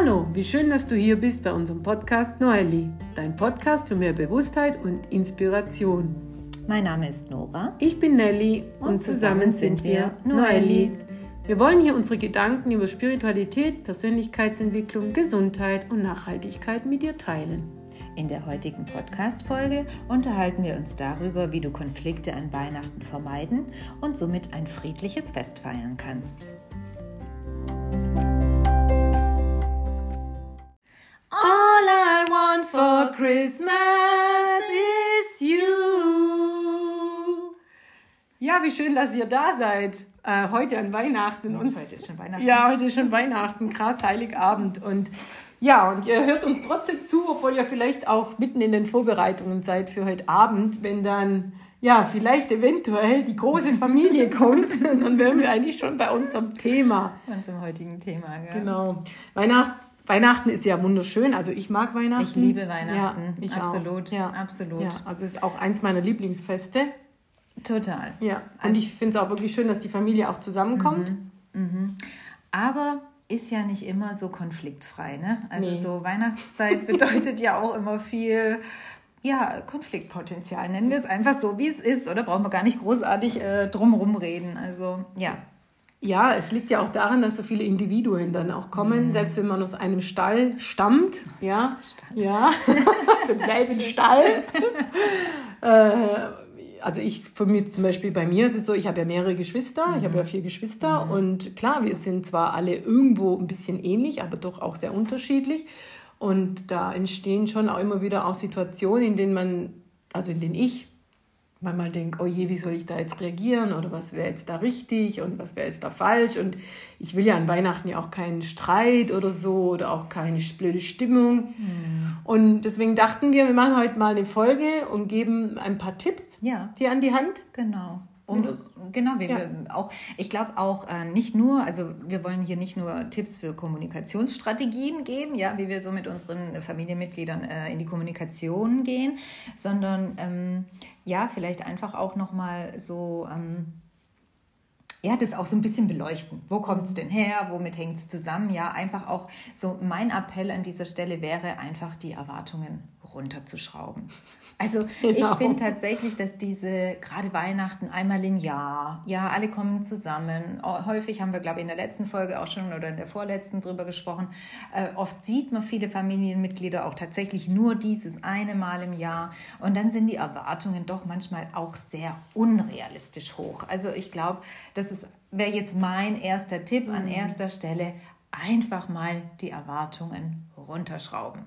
Hallo, wie schön, dass du hier bist bei unserem Podcast Noelli, dein Podcast für mehr Bewusstheit und Inspiration. Mein Name ist Nora. Ich bin Nelly und, und zusammen, zusammen sind wir Noelli. Wir wollen hier unsere Gedanken über Spiritualität, Persönlichkeitsentwicklung, Gesundheit und Nachhaltigkeit mit dir teilen. In der heutigen Podcast-Folge unterhalten wir uns darüber, wie du Konflikte an Weihnachten vermeiden und somit ein friedliches Fest feiern kannst. All I want for Christmas is you. Ja, wie schön, dass ihr da seid. Äh, heute an Weihnachten. Und heute ist schon Weihnachten. Ja, heute ist schon Weihnachten. Krass, Heiligabend. Und ja, und ihr hört uns trotzdem zu, obwohl ihr vielleicht auch mitten in den Vorbereitungen seid für heute Abend, wenn dann ja, vielleicht eventuell die große Familie kommt, dann wären wir eigentlich schon bei unserem Thema. Bei unserem heutigen Thema, ja. Genau. Weihnachts Weihnachten ist ja wunderschön. Also ich mag Weihnachten. Ich liebe Weihnachten. Ja, ich absolut. Auch. Ja, absolut. Ja, also es ist auch eins meiner Lieblingsfeste. Total. Ja. Und also ich finde es auch wirklich schön, dass die Familie auch zusammenkommt. Mhm. Mhm. Aber ist ja nicht immer so konfliktfrei, ne? Also nee. so Weihnachtszeit bedeutet ja auch immer viel ja, Konfliktpotenzial. Nennen wir es einfach so, wie es ist, oder brauchen wir gar nicht großartig äh, drumherum reden. Also ja, ja, es liegt ja auch daran, dass so viele Individuen dann auch kommen, mhm. selbst wenn man aus einem Stall stammt. Aus ja, Stall. ja, aus demselben Stall. äh, also ich, von mir zum Beispiel bei mir ist es so, ich habe ja mehrere Geschwister, mhm. ich habe ja vier Geschwister mhm. und klar, wir sind zwar alle irgendwo ein bisschen ähnlich, aber doch auch sehr unterschiedlich. Und da entstehen schon auch immer wieder auch Situationen, in denen man, also in denen ich manchmal denke, oh je, wie soll ich da jetzt reagieren oder was wäre jetzt da richtig und was wäre jetzt da falsch und ich will ja an Weihnachten ja auch keinen Streit oder so oder auch keine blöde Stimmung mhm. und deswegen dachten wir, wir machen heute mal eine Folge und geben ein paar Tipps ja. dir an die Hand. Genau. Um, genau, wir, ja. auch, ich glaube auch äh, nicht nur, also wir wollen hier nicht nur Tipps für Kommunikationsstrategien geben, ja, wie wir so mit unseren Familienmitgliedern äh, in die Kommunikation gehen, sondern ähm, ja, vielleicht einfach auch nochmal so ähm, ja, das auch so ein bisschen beleuchten. Wo kommt es denn her? Womit hängt es zusammen? Ja, einfach auch so mein Appell an dieser Stelle wäre einfach die Erwartungen runterzuschrauben. Also genau. ich finde tatsächlich, dass diese gerade Weihnachten einmal im Jahr, ja, alle kommen zusammen. Häufig haben wir, glaube ich, in der letzten Folge auch schon oder in der vorletzten drüber gesprochen. Äh, oft sieht man viele Familienmitglieder auch tatsächlich nur dieses eine Mal im Jahr. Und dann sind die Erwartungen doch manchmal auch sehr unrealistisch hoch. Also ich glaube, das ist wäre jetzt mein erster Tipp an mhm. erster Stelle, einfach mal die Erwartungen runterschrauben.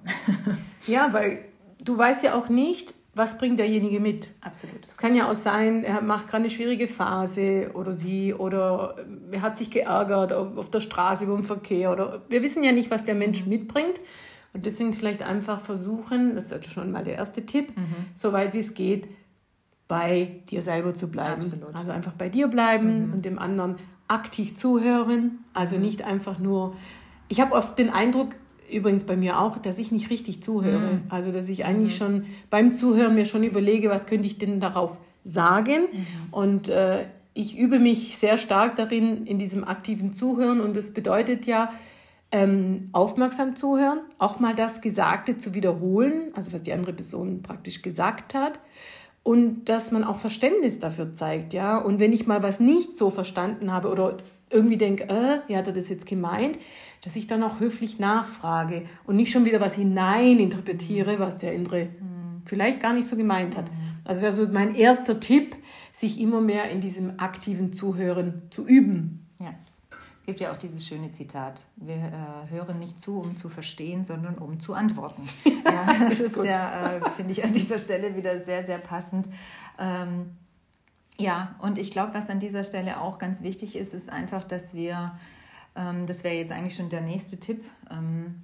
ja, weil du weißt ja auch nicht, was bringt derjenige mit. Absolut. Es kann ja auch sein, er macht gerade eine schwierige Phase oder sie oder er hat sich geärgert auf der Straße über den Verkehr oder wir wissen ja nicht, was der Mensch mitbringt. Und deswegen vielleicht einfach versuchen, das ist schon mal der erste Tipp, mhm. so weit wie es geht, bei dir selber zu bleiben. Absolut. Also einfach bei dir bleiben mhm. und dem anderen aktiv zuhören. Also mhm. nicht einfach nur. Ich habe oft den Eindruck, übrigens bei mir auch, dass ich nicht richtig zuhöre. Mhm. Also dass ich eigentlich mhm. schon beim Zuhören mir schon überlege, was könnte ich denn darauf sagen. Mhm. Und äh, ich übe mich sehr stark darin, in diesem aktiven Zuhören. Und das bedeutet ja, ähm, aufmerksam zuhören, auch mal das Gesagte zu wiederholen, also was die andere Person praktisch gesagt hat. Und dass man auch Verständnis dafür zeigt, ja. Und wenn ich mal was nicht so verstanden habe oder irgendwie denke, äh, wie hat er das jetzt gemeint, dass ich dann auch höflich nachfrage und nicht schon wieder was hineininterpretiere, was der andere mhm. vielleicht gar nicht so gemeint hat. Also wäre so mein erster Tipp, sich immer mehr in diesem aktiven Zuhören zu üben. Ja. Es gibt ja auch dieses schöne Zitat, wir äh, hören nicht zu, um zu verstehen, sondern um zu antworten. ja, das ist, ist ja, äh, finde ich, an dieser Stelle wieder sehr, sehr passend. Ähm, ja, und ich glaube, was an dieser Stelle auch ganz wichtig ist, ist einfach, dass wir ähm, das wäre jetzt eigentlich schon der nächste Tipp, ähm,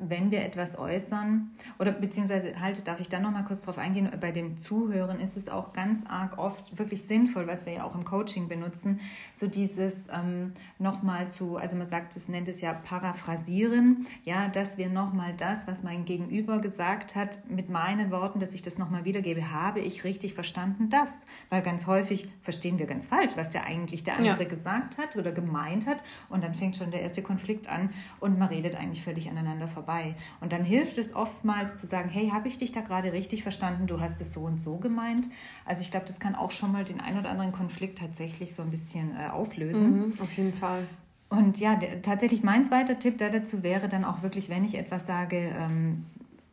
wenn wir etwas äußern, oder beziehungsweise halt, darf ich dann nochmal kurz drauf eingehen, bei dem Zuhören ist es auch ganz arg oft wirklich sinnvoll, was wir ja auch im Coaching benutzen, so dieses ähm, nochmal zu, also man sagt, es nennt es ja paraphrasieren, ja, dass wir nochmal das, was mein Gegenüber gesagt hat, mit meinen Worten, dass ich das nochmal wiedergebe, habe ich richtig verstanden das? Weil ganz häufig verstehen wir ganz falsch, was der eigentlich der andere ja. gesagt hat oder gemeint hat und dann fängt schon der erste Konflikt an und man redet eigentlich völlig aneinander vorbei vorbei. Und dann hilft es oftmals zu sagen, hey, habe ich dich da gerade richtig verstanden? Du hast es so und so gemeint. Also ich glaube, das kann auch schon mal den ein oder anderen Konflikt tatsächlich so ein bisschen äh, auflösen. Mhm, auf jeden Fall. Und ja, der, tatsächlich mein zweiter Tipp da dazu wäre dann auch wirklich, wenn ich etwas sage, ähm,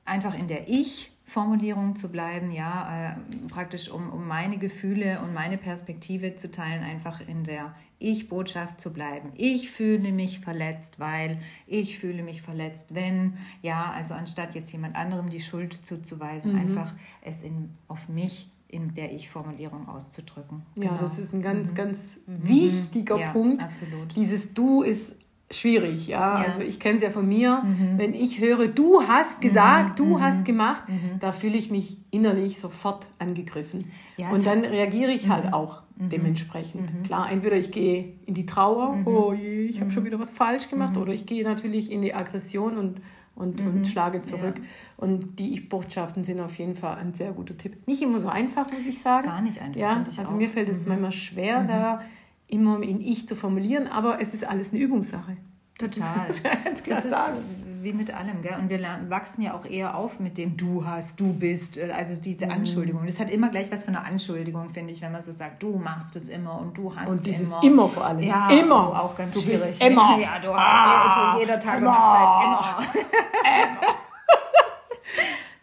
einfach in der Ich Formulierung zu bleiben, ja, äh, praktisch um, um meine Gefühle und meine Perspektive zu teilen, einfach in der Ich-Botschaft zu bleiben. Ich fühle mich verletzt, weil ich fühle mich verletzt, wenn, ja, also anstatt jetzt jemand anderem die Schuld zuzuweisen, mhm. einfach es in, auf mich in der Ich-Formulierung auszudrücken. Ja, genau. das ist ein ganz, mhm. ganz mhm. wichtiger ja, Punkt. Absolut. Dieses Du ist schwierig, ja. ja. Also ich kenne es ja von mir. Mhm. Wenn ich höre, du hast gesagt, mhm. du mhm. hast gemacht, mhm. da fühle ich mich innerlich sofort angegriffen. Ja, und dann reagiere ich halt mhm. auch mhm. dementsprechend. Klar, entweder ich gehe in die Trauer, oh je, ich habe schon wieder was falsch gemacht, oder ich gehe natürlich in die Aggression und und, mhm. und schlage zurück. Ja. Und die Ich-Botschaften sind auf jeden Fall ein sehr guter Tipp. Nicht immer so einfach, muss ich sagen. Gar nicht einfach. Ja, also auch. mir fällt es mhm. manchmal schwer, mhm. da immer in Ich zu formulieren, aber es ist alles eine Übungssache. Total. Das, das ist sagen. wie mit allem, gell? Und wir wachsen ja auch eher auf mit dem Du hast, du bist, äh, also diese mhm. Anschuldigung. Das hat immer gleich was von einer Anschuldigung, finde ich, wenn man so sagt, du machst es immer und du hast Und dieses immer, immer vor allem. Ja, immer. Auch ganz du schwierig. Bist immer. Ja, du ah, hast jeder Tag immer. und Nachtzeit immer.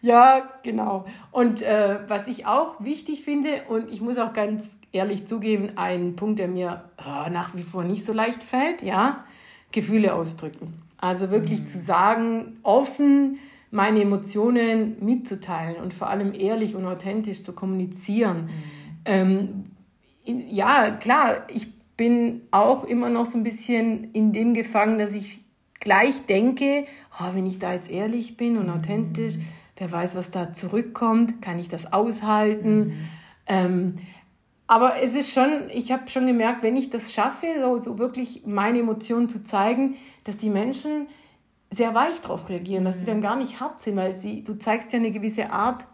ja, genau. Und äh, was ich auch wichtig finde, und ich muss auch ganz ehrlich zugeben, ein Punkt, der mir oh, nach wie vor nicht so leicht fällt, ja, Gefühle ausdrücken. Also wirklich mhm. zu sagen, offen meine Emotionen mitzuteilen und vor allem ehrlich und authentisch zu kommunizieren. Mhm. Ähm, in, ja, klar, ich bin auch immer noch so ein bisschen in dem gefangen, dass ich gleich denke, oh, wenn ich da jetzt ehrlich bin und authentisch, mhm. wer weiß, was da zurückkommt, kann ich das aushalten. Mhm. Ähm, aber es ist schon, ich habe schon gemerkt, wenn ich das schaffe, so, so wirklich meine Emotionen zu zeigen, dass die Menschen sehr weich darauf reagieren, dass die dann gar nicht hart sind, weil sie, du zeigst ja eine gewisse Art,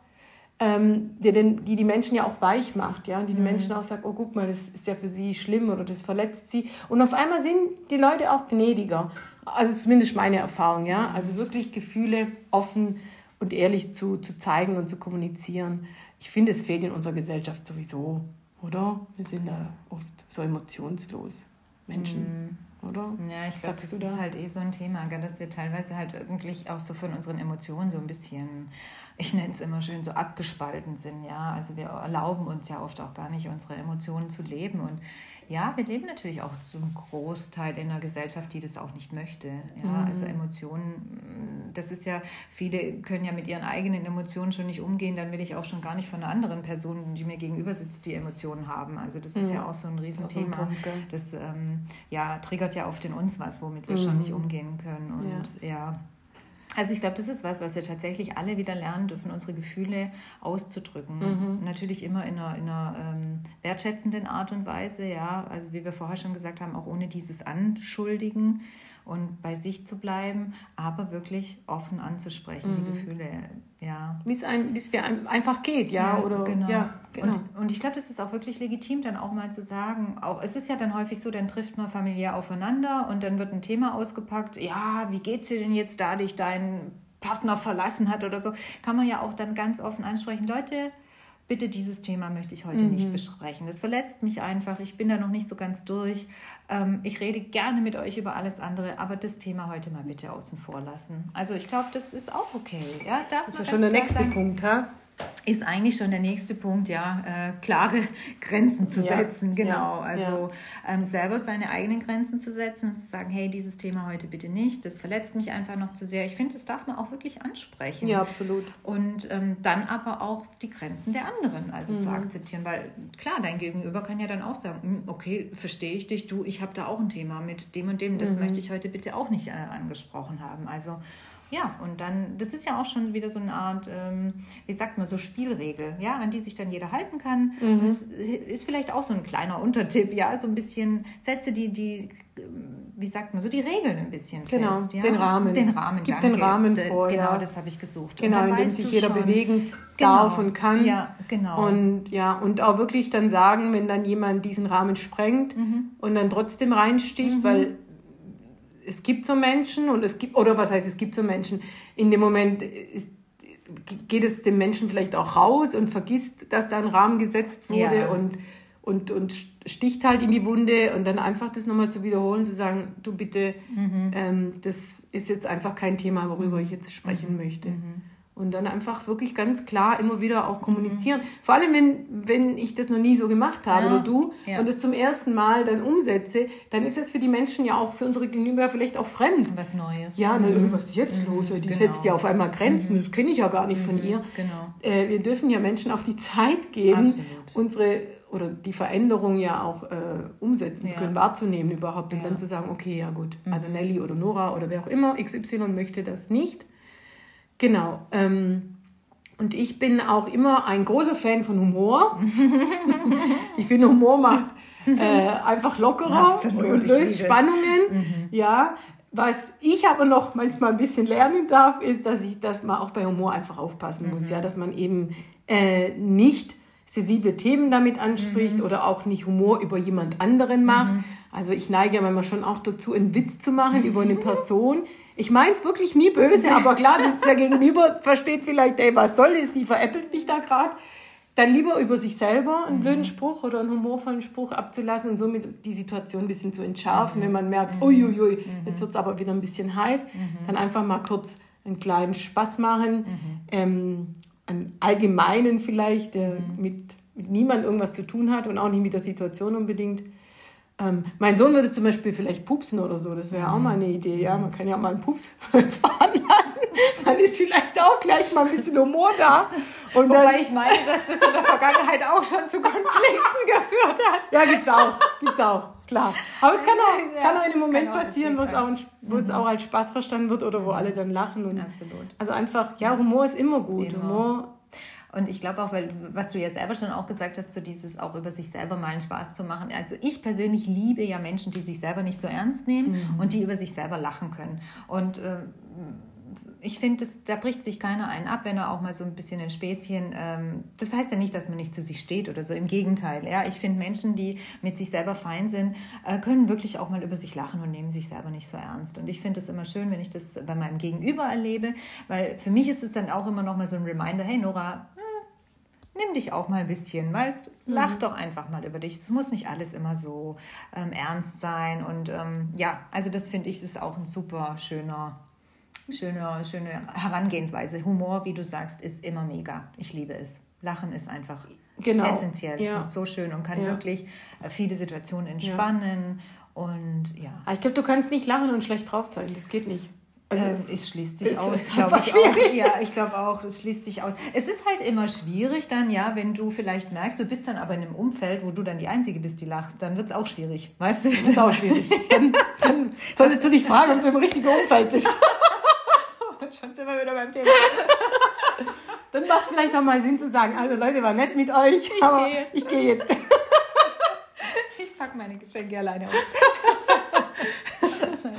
ähm, die, den, die die Menschen ja auch weich macht, ja, die die mhm. Menschen auch sagt, oh guck mal, das ist ja für sie schlimm oder das verletzt sie. Und auf einmal sind die Leute auch gnädiger. Also zumindest meine Erfahrung, ja. Also wirklich Gefühle offen und ehrlich zu, zu zeigen und zu kommunizieren. Ich finde, es fehlt in unserer Gesellschaft sowieso. Oder? Wir sind da oft so emotionslos. Menschen. Mm. Oder? Ja, ich glaube, das ist halt eh so ein Thema, gell, dass wir teilweise halt wirklich auch so von unseren Emotionen so ein bisschen, ich nenne es immer schön, so abgespalten sind. Ja, also wir erlauben uns ja oft auch gar nicht, unsere Emotionen zu leben. Und ja, wir leben natürlich auch zum Großteil in einer Gesellschaft, die das auch nicht möchte. Ja, mhm. also Emotionen, das ist ja, viele können ja mit ihren eigenen Emotionen schon nicht umgehen, dann will ich auch schon gar nicht von einer anderen Person, die mir gegenüber sitzt, die Emotionen haben. Also das ist mhm. ja auch so ein Riesenthema. So ein Punkt, das ähm, ja, triggert ja oft in uns was, womit wir mhm. schon nicht umgehen können. Und ja, ja also ich glaube, das ist was, was wir tatsächlich alle wieder lernen dürfen, unsere Gefühle auszudrücken. Mhm. Natürlich immer in einer, in einer ähm, wertschätzenden Art und Weise, ja. Also wie wir vorher schon gesagt haben, auch ohne dieses Anschuldigen und bei sich zu bleiben, aber wirklich offen anzusprechen, mhm. die Gefühle, ja. Wie es ein, einfach geht, ja, ja oder genau. Ja, genau. Und, und ich glaube, das ist auch wirklich legitim, dann auch mal zu sagen, auch es ist ja dann häufig so, dann trifft man familiär aufeinander und dann wird ein Thema ausgepackt, ja, wie geht's dir denn jetzt da, dich dein Partner verlassen hat oder so, kann man ja auch dann ganz offen ansprechen, Leute, bitte dieses Thema möchte ich heute mhm. nicht besprechen. Das verletzt mich einfach. Ich bin da noch nicht so ganz durch. Ähm, ich rede gerne mit euch über alles andere, aber das Thema heute mal bitte außen vor lassen. Also ich glaube, das ist auch okay. Ja, darf das ist ja schon der nächste sagen. Punkt, ha? Ist eigentlich schon der nächste Punkt, ja, äh, klare Grenzen zu ja, setzen, genau. Ja, also ja. Ähm, selber seine eigenen Grenzen zu setzen und zu sagen, hey, dieses Thema heute bitte nicht, das verletzt mich einfach noch zu sehr. Ich finde, das darf man auch wirklich ansprechen. Ja, absolut. Und ähm, dann aber auch die Grenzen der anderen, also mhm. zu akzeptieren, weil klar, dein Gegenüber kann ja dann auch sagen, hm, okay, verstehe ich dich, du, ich habe da auch ein Thema mit dem und dem, das mhm. möchte ich heute bitte auch nicht äh, angesprochen haben. Also Ja, und dann, das ist ja auch schon wieder so eine Art, ähm, wie sagt man, so Spielregel, ja, an die sich dann jeder halten kann. Mhm. das ist vielleicht auch so ein kleiner Untertipp, ja, so ein bisschen Sätze, die, die, wie sagt man, so die Regeln ein bisschen genau, fest. Ja? Den Rahmen. Den Rahmen, Gib den Rahmen vor, Genau, ja. das habe ich gesucht. Genau, in dem sich jeder schon, bewegen genau, darf und kann. Ja, genau. Und ja, und auch wirklich dann sagen, wenn dann jemand diesen Rahmen sprengt mhm. und dann trotzdem reinsticht, mhm. weil es gibt so Menschen und es gibt, oder was heißt, es gibt so Menschen, in dem Moment ist, geht es dem Menschen vielleicht auch raus und vergisst, dass da ein Rahmen gesetzt wurde ja. und, und, und sticht halt in die Wunde und dann einfach das nochmal zu wiederholen, zu sagen, du bitte, mhm. ähm, das ist jetzt einfach kein Thema, worüber ich jetzt sprechen mhm. möchte. Mhm. Und dann einfach wirklich ganz klar immer wieder auch kommunizieren. Mhm. Vor allem, wenn, wenn ich das noch nie so gemacht habe ja. oder du ja. und das zum ersten Mal dann umsetze, dann ist es für die Menschen ja auch, für unsere Gegenüber vielleicht auch fremd. Was Neues. Ja, mhm. na, was ist jetzt mhm. los? Die genau. setzt ja auf einmal Grenzen, mhm. das kenne ich ja gar nicht von mhm. ihr. Genau. Äh, wir dürfen ja Menschen auch die Zeit geben, Absolut. unsere oder die Veränderung ja auch äh, umsetzen ja. zu können, wahrzunehmen überhaupt und dann zu sagen, okay, ja gut, also Nelly oder Nora oder wer auch immer, XY möchte das nicht Genau. Ähm, und ich bin auch immer ein großer Fan von Humor. ich finde, Humor macht äh, einfach lockerer Absolut, und löst Spannungen. Mhm. Ja. Was ich aber noch manchmal ein bisschen lernen darf, ist, dass ich das mal auch bei Humor einfach aufpassen mhm. muss. Ja, dass man eben äh, nicht sensible Themen damit anspricht mhm. oder auch nicht Humor über jemand anderen macht. Mhm. Also ich neige ja manchmal schon auch dazu, einen Witz zu machen über eine Person, ich meine es wirklich nie böse, aber klar, das, der Gegenüber versteht vielleicht, ey, was soll das, die veräppelt mich da gerade. Dann lieber über sich selber einen mhm. blöden Spruch oder einen humorvollen Spruch abzulassen und somit die Situation ein bisschen zu entschärfen, mhm. wenn man merkt, mhm. uiuiui, mhm. jetzt wird es aber wieder ein bisschen heiß. Mhm. Dann einfach mal kurz einen kleinen Spaß machen, ähm, einen allgemeinen vielleicht, der mit, mit niemandem irgendwas zu tun hat und auch nicht mit der Situation unbedingt. Ähm, mein Sohn würde zum Beispiel vielleicht pupsen oder so, das wäre auch mal eine Idee. Ja, man kann ja auch mal einen Pups fahren lassen. Dann ist vielleicht auch gleich mal ein bisschen Humor da. Und Wobei dann, ich meine, dass das in der Vergangenheit auch schon zu Konflikten geführt hat. Ja, gibt's auch, gibt's auch, klar. Aber es kann auch, ja, kann auch in einem Moment passieren, wo es auch, wo es mhm. auch als Spaß verstanden wird oder wo alle dann lachen. Und Absolut. Also einfach, ja, Humor ist immer gut. Immer. Humor und ich glaube auch, weil, was du ja selber schon auch gesagt hast, so dieses auch über sich selber mal einen Spaß zu machen. Also ich persönlich liebe ja Menschen, die sich selber nicht so ernst nehmen mhm. und die über sich selber lachen können. Und äh, ich finde, da bricht sich keiner einen ab, wenn er auch mal so ein bisschen ein Späßchen. Ähm, das heißt ja nicht, dass man nicht zu sich steht oder so. Im Gegenteil. Ja, ich finde Menschen, die mit sich selber fein sind, äh, können wirklich auch mal über sich lachen und nehmen sich selber nicht so ernst. Und ich finde es immer schön, wenn ich das bei meinem Gegenüber erlebe, weil für mich ist es dann auch immer noch mal so ein Reminder: Hey Nora, nimm dich auch mal ein bisschen, weißt, lach mhm. doch einfach mal über dich. Es muss nicht alles immer so ähm, ernst sein. Und ähm, ja, also das finde ich, ist auch ein super schöner, schöner, schöne Herangehensweise. Humor, wie du sagst, ist immer mega. Ich liebe es. Lachen ist einfach genau. essentiell ja. und so schön und kann ja. wirklich äh, viele Situationen entspannen. Ja. Und ja. Ah, ich glaube, du kannst nicht lachen und schlecht drauf sein. Das geht nicht. Also ähm, es, es, schließt sich aus, glaube ich schwierig. auch. Ja, ich glaube auch, es schließt sich aus. Es ist halt immer schwierig dann, ja, wenn du vielleicht merkst, du bist dann aber in einem Umfeld, wo du dann die Einzige bist, die lacht, dann wird es auch schwierig, weißt du? Das ist auch schwierig. Dann, dann solltest du dich fragen, ob du im richtigen Umfeld bist. Und schon sind wir wieder beim Thema. Dann macht es vielleicht auch mal Sinn zu sagen, also Leute, war nett mit euch, ich aber gehe. ich gehe jetzt. Ich packe meine Geschenke alleine auf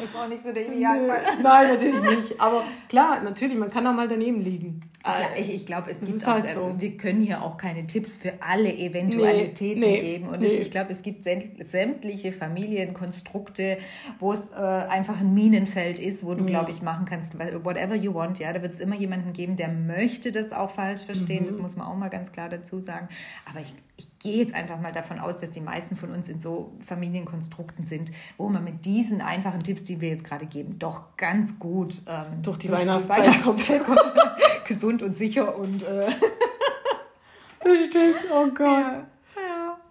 ist auch nicht so der Idealfall. Nein, natürlich nicht. Aber klar, natürlich, man kann auch mal daneben liegen. Ja, ich, ich glaube, es das gibt auch, halt so. wir können hier auch keine Tipps für alle Eventualitäten nee, nee, geben. Und nee. es, ich glaube, es gibt sämtliche Familienkonstrukte, wo es äh, einfach ein Minenfeld ist, wo du, ja. glaube ich, machen kannst, whatever you want. Ja, da wird es immer jemanden geben, der möchte das auch falsch verstehen. Mhm. Das muss man auch mal ganz klar dazu sagen. Aber ich, ich gehe jetzt einfach mal davon aus, dass die meisten von uns in so Familienkonstrukten sind, wo man mit diesen einfachen Tipps, die wir jetzt gerade geben, doch ganz gut ähm, durch die durch Weihnachtszeit kommt. gesund und sicher und äh das stimmt, oh Gott. Ja,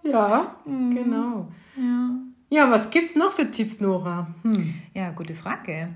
ja. ja mhm. genau. Ja. ja, was gibt's noch für Tipps, Nora? Hm. Ja, gute Frage.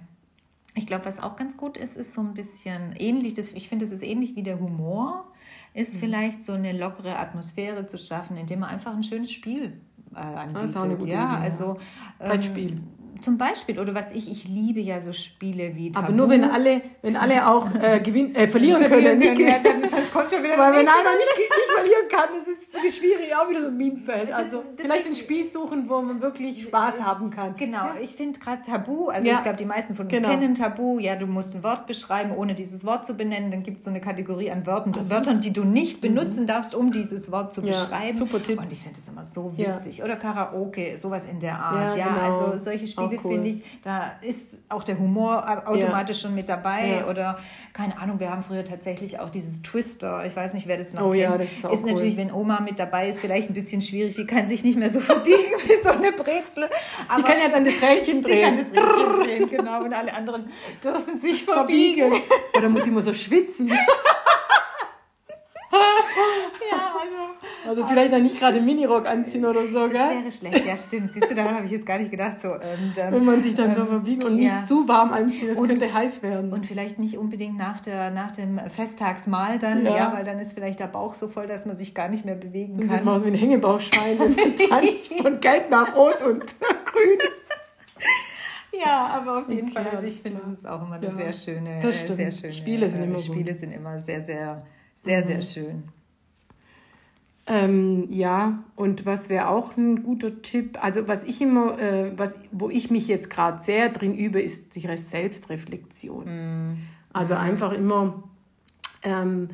Ich glaube, was auch ganz gut ist, ist so ein bisschen ähnlich, das, ich finde, es ist ähnlich wie der Humor, ist mhm. vielleicht so eine lockere Atmosphäre zu schaffen, indem man einfach ein schönes Spiel äh, anbietet. Das ist auch eine gute ja, Idee, also ähm, Brettspiel Zum Beispiel, oder was ich, ich liebe ja so Spiele wie Tabu. Aber nur wenn alle, wenn alle auch äh, gewinn, äh, verlieren, verlieren können. Nicht können ja, dann ist das Konto wieder Weil wenn einer nicht, nicht verlieren kann, das ist schwierig, auch wieder so ein Minenfeld. Also das, das vielleicht ein Spiel suchen, wo man wirklich Spaß haben kann. Genau, ja. ich finde gerade Tabu, also ja. ich glaube, die meisten von uns genau. kennen Tabu. Ja, du musst ein Wort beschreiben, ohne dieses Wort zu benennen. Dann gibt es so eine Kategorie an Wörtern, also, Wörtern, die du nicht benutzen darfst, um dieses Wort zu beschreiben. Super Tipp. Und ich finde das immer so witzig. Oder Karaoke, sowas in der Art. Ja, genau. also solche Spiele cool. finde ich, da ist auch der Humor automatisch schon mit dabei. Oder keine Ahnung, wir haben früher tatsächlich auch dieses Twister. Ich weiß nicht, wer das noch oh, kennt. Ja, das ist, auch ist cool. natürlich, wenn Oma mit dabei ist, vielleicht ein bisschen schwierig. Die kann sich nicht mehr so verbiegen wie so eine Brezel. Aber die kann ja dann das Rädchen drehen. Die kann das Rädchen drehen, genau. Und alle anderen dürfen sich verbiegen. verbiegen. Oder muss ich immer so schwitzen. Also vielleicht dann nicht gerade Minirock anziehen oder so, das gell? Das wäre schlecht, ja stimmt. Siehst du, da habe ich jetzt gar nicht gedacht. So, ähm, dann, Wenn man sich dann ähm, so verbiegt und nicht ja. zu warm anzieht, das und, könnte heiß werden. Und vielleicht nicht unbedingt nach, der, nach dem Festtagsmahl dann, ja. ja. weil dann ist vielleicht der Bauch so voll, dass man sich gar nicht mehr bewegen dann kann. Sieht man aus wie ein Hängebauchschwein und tanzt von gelb nach rot und grün. Ja, aber auf jeden okay, Fall. Also ich finde, das ist auch immer eine ja, sehr schöne, äh, sehr schöne. Spiele sind immer Spiele gut. sind immer sehr, sehr, sehr, mhm. sehr schön. Ähm, ja, und was wäre auch ein guter Tipp, also was ich immer, äh, was, wo ich mich jetzt gerade sehr drin übe, ist die Selbstreflexion. Mm. Also mm. einfach immer, ähm,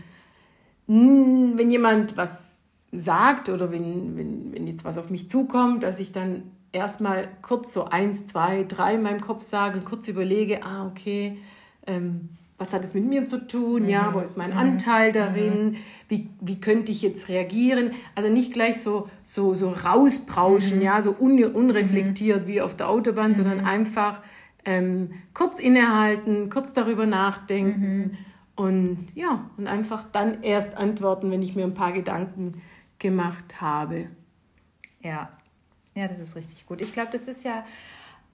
wenn jemand was sagt oder wenn, wenn, wenn jetzt was auf mich zukommt, dass ich dann erstmal kurz so eins, zwei, drei in meinem Kopf sage, kurz überlege, ah, okay, ähm, was hat es mit mir zu tun, mhm. ja, wo ist mein mhm. Anteil darin, mhm. wie, wie könnte ich jetzt reagieren, also nicht gleich so, so, so rausbrauschen, mhm. ja, so un, unreflektiert wie auf der Autobahn, sondern mhm. einfach ähm, kurz innehalten, kurz darüber nachdenken mhm. und ja, und einfach dann erst antworten, wenn ich mir ein paar Gedanken gemacht habe. Ja, ja, das ist richtig gut. Ich glaube, das ist ja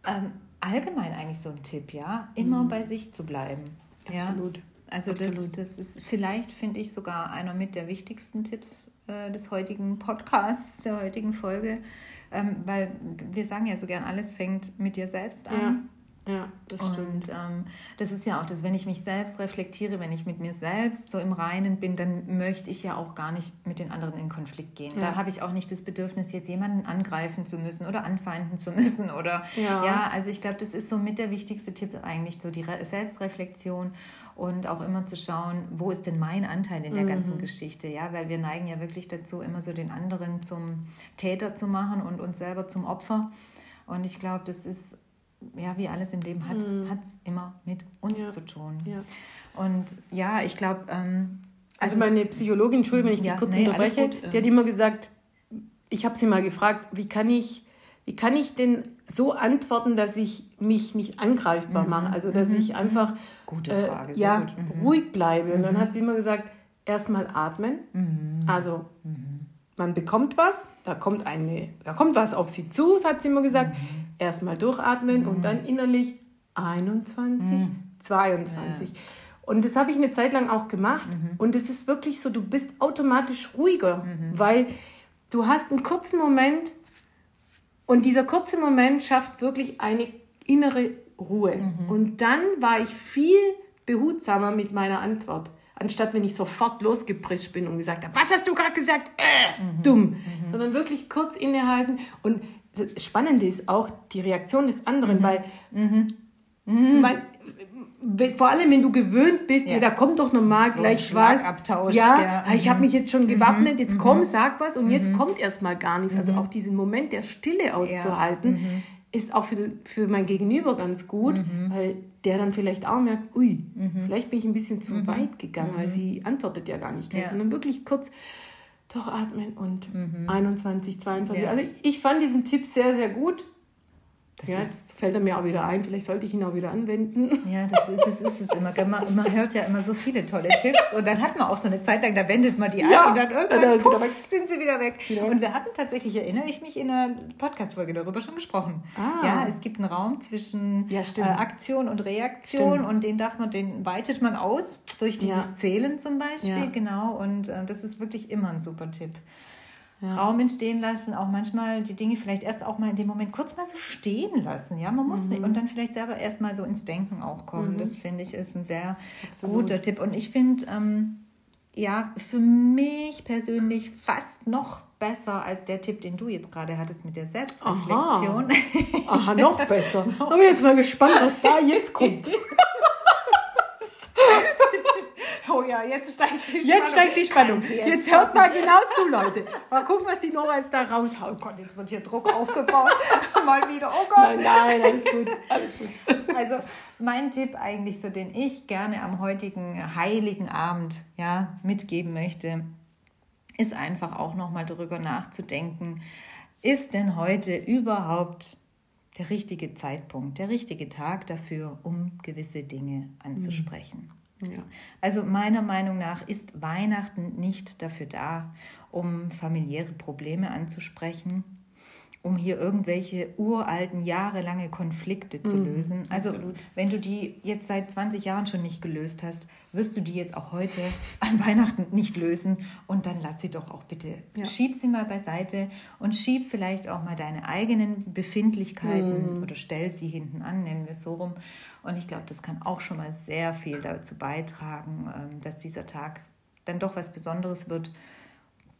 ähm, allgemein eigentlich so ein Tipp, ja, immer bei sich zu bleiben. Absolut. Ja, also Absolut. Das, das ist vielleicht, finde ich, sogar einer mit der wichtigsten Tipps äh, des heutigen Podcasts, der heutigen Folge. Ähm, weil wir sagen ja so gern, alles fängt mit dir selbst an. Ja. Ja, das stimmt. Und ähm, das ist ja auch das, wenn ich mich selbst reflektiere, wenn ich mit mir selbst so im Reinen bin, dann möchte ich ja auch gar nicht mit den anderen in Konflikt gehen. Ja. Da habe ich auch nicht das Bedürfnis, jetzt jemanden angreifen zu müssen oder anfeinden zu müssen. Oder ja, ja also ich glaube, das ist so mit der wichtigste Tipp eigentlich, so die Re Selbstreflexion und auch immer zu schauen, wo ist denn mein Anteil in der mhm. ganzen Geschichte, ja, weil wir neigen ja wirklich dazu, immer so den anderen zum Täter zu machen und uns selber zum Opfer. Und ich glaube, das ist ja, wie alles im Leben hat es mhm. immer mit uns ja. zu tun. Ja. Und ja, ich glaube. Ähm, also, also meine Psychologin, Entschuldigung, wenn ich ja, die kurz nee, unterbreche, die hat immer gesagt, ich habe sie mal gefragt, wie kann ich, wie kann ich denn so antworten, dass ich mich nicht angreifbar mhm. mache? Also dass mhm. ich einfach Gute äh, Frage, äh, ja, mhm. ruhig bleibe. Und dann mhm. hat sie immer gesagt, erstmal atmen. Also man bekommt was, da kommt eine, da kommt was auf sie zu, hat sie immer gesagt erstmal durchatmen mhm. und dann innerlich 21, mhm. 22. Ja. Und das habe ich eine Zeit lang auch gemacht. Mhm. Und es ist wirklich so, du bist automatisch ruhiger, mhm. weil du hast einen kurzen Moment und dieser kurze Moment schafft wirklich eine innere Ruhe. Mhm. Und dann war ich viel behutsamer mit meiner Antwort anstatt wenn ich sofort losgeprescht bin und gesagt habe, was hast du gerade gesagt? Äh, mhm. dumm. Mhm. Sondern wirklich kurz innehalten und das Spannende ist auch die Reaktion des anderen, mhm. weil mhm. mhm. Man, vor allem wenn du gewöhnt bist, ja. ja da kommt doch normal so gleich was. Ja, ja. ich habe mich jetzt schon mhm. gewappnet, jetzt komm, mhm. sag was und jetzt kommt erstmal gar nichts. Also auch diesen Moment der Stille auszuhalten. Ist auch für, für mein Gegenüber ganz gut, weil der dann vielleicht auch merkt, ui, vielleicht bin ich ein bisschen zu weit gegangen, weil sie antwortet ja gar nicht gleich, sondern wirklich kurz durchatmen und mhm. 21, 22. Ja. Also ich fand diesen Tipp sehr, sehr gut. Das ja, jetzt fällt er mir auch wieder ein. Vielleicht sollte ich ihn auch wieder anwenden. Ja, das ist, das ist es immer. Man, man hört ja immer so viele tolle Tipps und dann hat man auch so eine Zeit lang, da wendet man die an ja, und dann irgendwann dann puff, sind sie wieder weg. Ja. Und wir hatten tatsächlich, erinnere ich mich, in einer Podcast-Folge darüber schon gesprochen. Ah. Ja, es gibt einen Raum zwischen ja, äh, Aktion und Reaktion stimmt. und den darf man, den weitet man aus durch dieses Zählen zum Beispiel. Genau. Und äh, das ist wirklich immer ein super Tipp. Ja. Raum entstehen lassen, auch manchmal die Dinge vielleicht erst auch mal in dem Moment kurz mal so stehen lassen. Ja, man muss mhm. nicht und dann vielleicht selber erst mal so ins Denken auch kommen. Mhm. Das finde ich ist ein sehr Absolut. guter Tipp. Und ich finde, ähm, ja, für mich persönlich fast noch besser als der Tipp, den du jetzt gerade hattest mit der Selbstreflexion. Aha, Aha noch besser. Bin jetzt mal gespannt, was da jetzt kommt. Ja, jetzt steigt die Spannung. Jetzt steigt die Spannung. Jetzt hört mal genau zu, Leute. Mal gucken, was die Nora jetzt da raushaut. Oh Gott, jetzt wird hier Druck aufgebaut. mal wieder. Oh Gott. Nein, nein, alles gut. Alles gut. Also mein Tipp eigentlich, so den ich gerne am heutigen heiligen Abend ja, mitgeben möchte, ist einfach auch nochmal darüber nachzudenken, ist denn heute überhaupt der richtige Zeitpunkt, der richtige Tag dafür, um gewisse Dinge anzusprechen? Ja. Also meiner Meinung nach ist Weihnachten nicht dafür da, um familiäre Probleme anzusprechen, um hier irgendwelche uralten, jahrelange Konflikte zu mhm, lösen. Also absolut. wenn du die jetzt seit 20 Jahren schon nicht gelöst hast, wirst du die jetzt auch heute an Weihnachten nicht lösen. Und dann lass sie doch auch bitte. Ja. Schieb sie mal beiseite und schieb vielleicht auch mal deine eigenen Befindlichkeiten mhm. oder stell sie hinten an, nennen wir es so rum. Und ich glaube, das kann auch schon mal sehr viel dazu beitragen, ähm, dass dieser Tag dann doch was Besonderes wird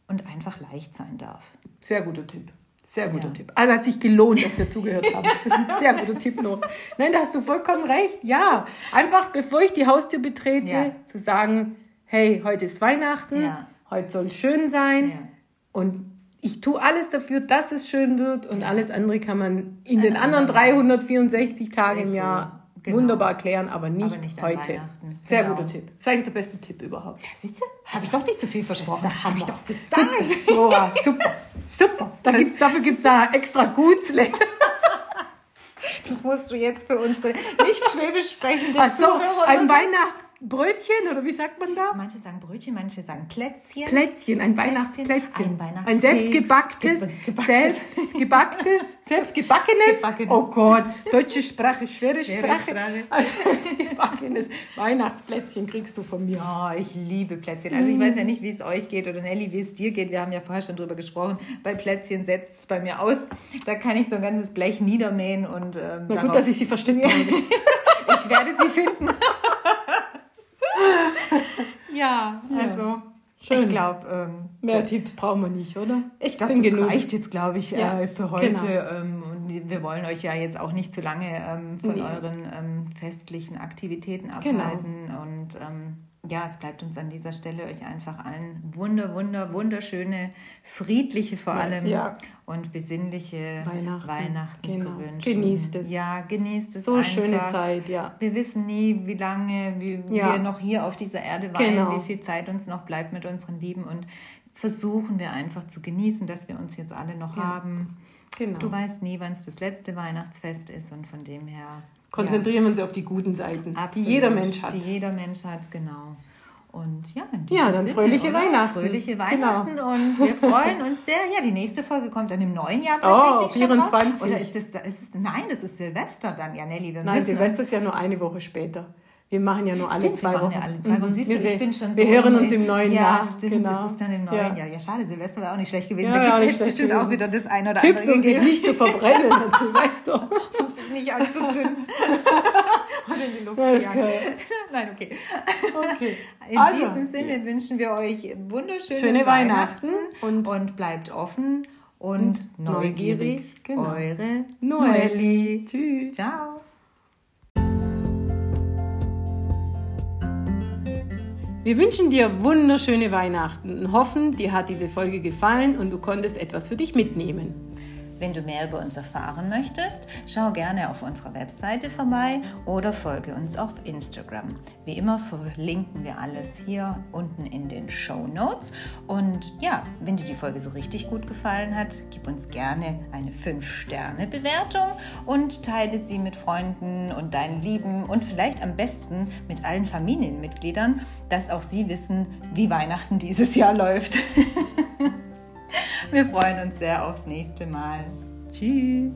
und einfach leicht sein darf. Sehr guter Tipp. Sehr guter ja. Tipp. Also hat sich gelohnt, dass wir zugehört haben. Das ist ein sehr guter Tipp noch. Nein, da hast du vollkommen recht. Ja, einfach bevor ich die Haustür betrete, ja. zu sagen, hey, heute ist Weihnachten, ja. heute soll es schön sein und ich tue alles dafür, dass es schön wird und alles andere kann man in Ein den anderen 364 Tagen im Jahr Genau. Wunderbar erklären, aber nicht, aber nicht heute. Sehr genau. guter Tipp. Das ist eigentlich der beste Tipp überhaupt. Ja, siehst du? Habe ich doch nicht zu viel versprochen. Habe ich doch gesagt. Nora, super. Super. Da gibt's, dafür gibt es da extra Gutzle. Das musst du jetzt für unsere nicht schwäbisch sprechenden Ach so, ein Weihnachts Brötchen oder wie sagt man da? Manche sagen Brötchen, manche sagen Plätzchen. Plätzchen, ein Weihnachtsplätzchen. Ein, Weihnachts ein selbstgebacktes, selbstgebacktes, selbstgebackenes. Gebackenes. Oh Gott, deutsche Sprache, schwere, schwere Sprache. Sprache. Also selbstgebackenes Weihnachtsplätzchen kriegst du von mir. Oh, ich liebe Plätzchen. Also ich weiß ja nicht, wie es euch geht oder Nelly, wie es dir geht. Wir haben ja vorher schon drüber gesprochen. Bei Plätzchen setzt es bei mir aus. Da kann ich so ein ganzes Blech niedermähen und ähm, Na gut, dass ich sie verstehen habe. ich werde sie finden. ja, also. Schön. Ich glaube, ähm, mehr Tipps brauchen wir nicht, oder? Ich glaube, das genug. reicht jetzt, glaube ich, ja, äh, für heute. Genau. Ähm, und wir wollen euch ja jetzt auch nicht zu lange ähm, von nee. euren ähm, festlichen Aktivitäten genau. abhalten. Genau. Und ähm, ja, es bleibt uns an dieser Stelle euch einfach allen wunder, wunder, wunderschöne, friedliche vor allem ja. und besinnliche Weihnachten, Weihnachten genau. zu wünschen. Genießt es. Ja, genießt es. So einfach. schöne Zeit, ja. Wir wissen nie, wie lange wie ja. wir noch hier auf dieser Erde weilen, genau. wie viel Zeit uns noch bleibt mit unseren Lieben und versuchen wir einfach zu genießen, dass wir uns jetzt alle noch ja. haben. Genau. Du weißt nie, wann es das letzte Weihnachtsfest ist und von dem her Konzentrieren wir uns auf die guten Seiten, Absolut, die jeder Mensch hat. Die jeder Mensch hat, genau. Und ja, ja dann Sinne, fröhliche oder? Weihnachten. Fröhliche genau. Weihnachten genau. und wir freuen uns sehr. Ja, die nächste Folge kommt dann im neuen Jahr oh, tatsächlich. Oh, 24. Oder ist das, ist es, nein, das ist Silvester dann, ja, Nelly. nein, Silvester ist ja nur eine Woche später. Wir machen ja nur alle stimmt, zwei Wochen. Ja alle zwei Wochen. Mhm. Siehst du, ich bin schon wir so. Wir hören uns im neuen ja, Jahr. Stimmt, genau. das ist dann im neuen ja. Jahr. Ja, schade, Silvester wäre auch nicht schlecht gewesen. Ja, da gibt es bestimmt gewesen. auch wieder das ein oder Tipps, andere. um sich nicht zu verbrennen, du weißt doch. Um sich nicht anzuzünden. Und in die Luft zu jagen. Nein, okay. okay. In also, diesem Sinne wünschen wir euch wunderschöne Schöne Weihnachten, Weihnachten und, und bleibt offen und, und neugierig. neugierig. Genau. Eure Noeli. Tschüss. Ciao. Wir wünschen dir wunderschöne Weihnachten und hoffen, dir hat diese Folge gefallen und du konntest etwas für dich mitnehmen. Wenn du mehr über uns erfahren möchtest, schau gerne auf unserer Webseite vorbei oder folge uns auf Instagram. Wie immer verlinken wir alles hier unten in den Show Notes. Und ja, wenn dir die Folge so richtig gut gefallen hat, gib uns gerne eine 5-Sterne-Bewertung und teile sie mit Freunden und deinen Lieben und vielleicht am besten mit allen Familienmitgliedern, dass auch sie wissen, wie Weihnachten dieses Jahr läuft. Wir freuen uns sehr aufs nächste Mal. Tschüss.